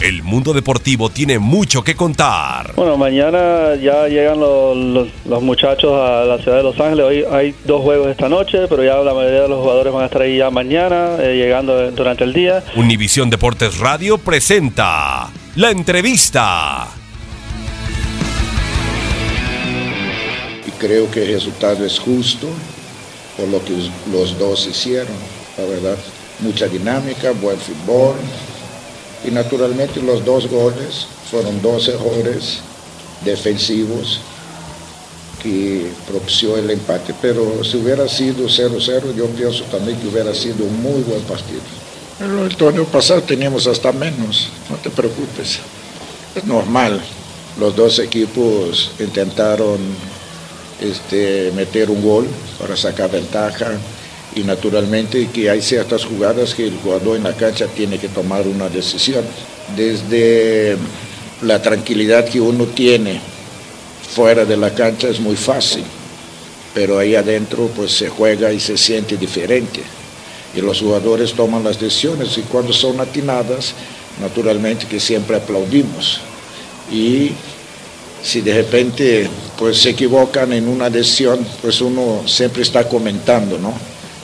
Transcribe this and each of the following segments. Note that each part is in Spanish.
El mundo deportivo tiene mucho que contar. Bueno, mañana ya llegan los, los, muchachos a la ciudad de Los Ángeles. Hoy hay dos juegos esta noche, pero ya la mayoría de los jugadores van a estar ahí ya mañana, eh, llegando durante el día. Univisión Deportes Radio presenta la entrevista. Y creo que el resultado es justo por lo que los dos hicieron, la verdad. Mucha dinámica, buen fútbol y naturalmente los dos goles fueron dos errores defensivos que propició el empate. Pero si hubiera sido 0-0, yo pienso también que hubiera sido un muy buen partido. Pero el torneo pasado teníamos hasta menos, no te preocupes. Es normal. Los dos equipos intentaron este, meter un gol para sacar ventaja y naturalmente que hay ciertas jugadas que el jugador en la cancha tiene que tomar una decisión. Desde la tranquilidad que uno tiene fuera de la cancha es muy fácil, pero ahí adentro pues se juega y se siente diferente. Y los jugadores toman las decisiones y cuando son atinadas, naturalmente que siempre aplaudimos. Y si de repente pues se equivocan en una decisión, pues uno siempre está comentando, ¿no?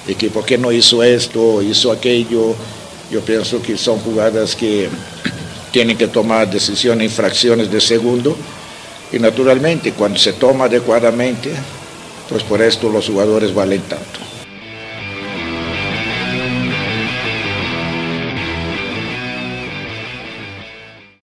De que por qué no hizo esto, hizo aquello. Yo pienso que son jugadas que tienen que tomar decisiones en fracciones de segundo y naturalmente cuando se toma adecuadamente, pues por esto los jugadores valen tanto.